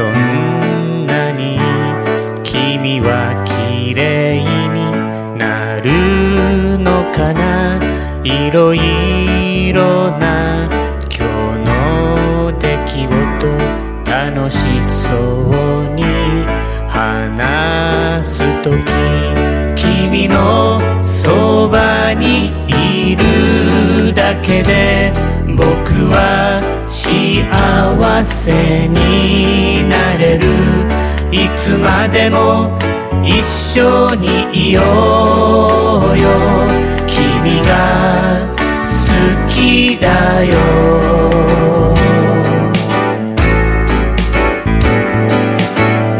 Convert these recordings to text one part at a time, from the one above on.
そんなに君は綺麗になるのかな？いろいろな今日の出来事楽しそうに話すとき君のそばにいるだけで僕は幸せになれる。いつまでも一緒にいようよ。君が好きだよ。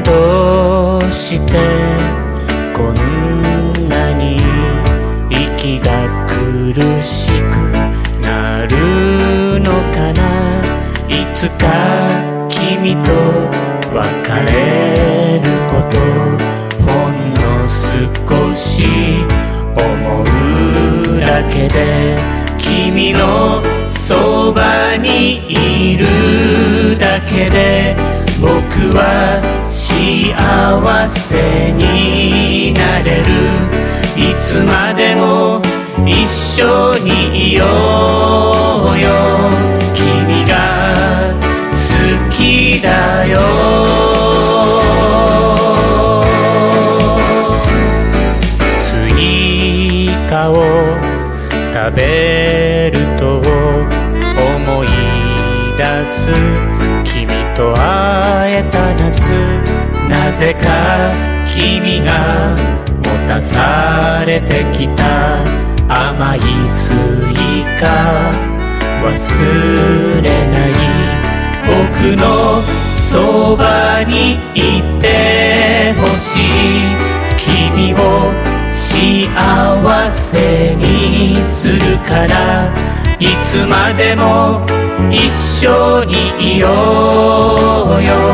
どうしてこんなに息が苦しくなるのかな。いつかと別れることほんの少し思うだけで君のそばにいるだけで僕は幸せになれる。いつまでも一緒にいようよ。イカを食べると思い出す君と会えた夏なぜか君が持たされてきた甘いスイカ忘れない僕のそばにいてほしい君を幸せにするからいつまでも一緒にいようよ。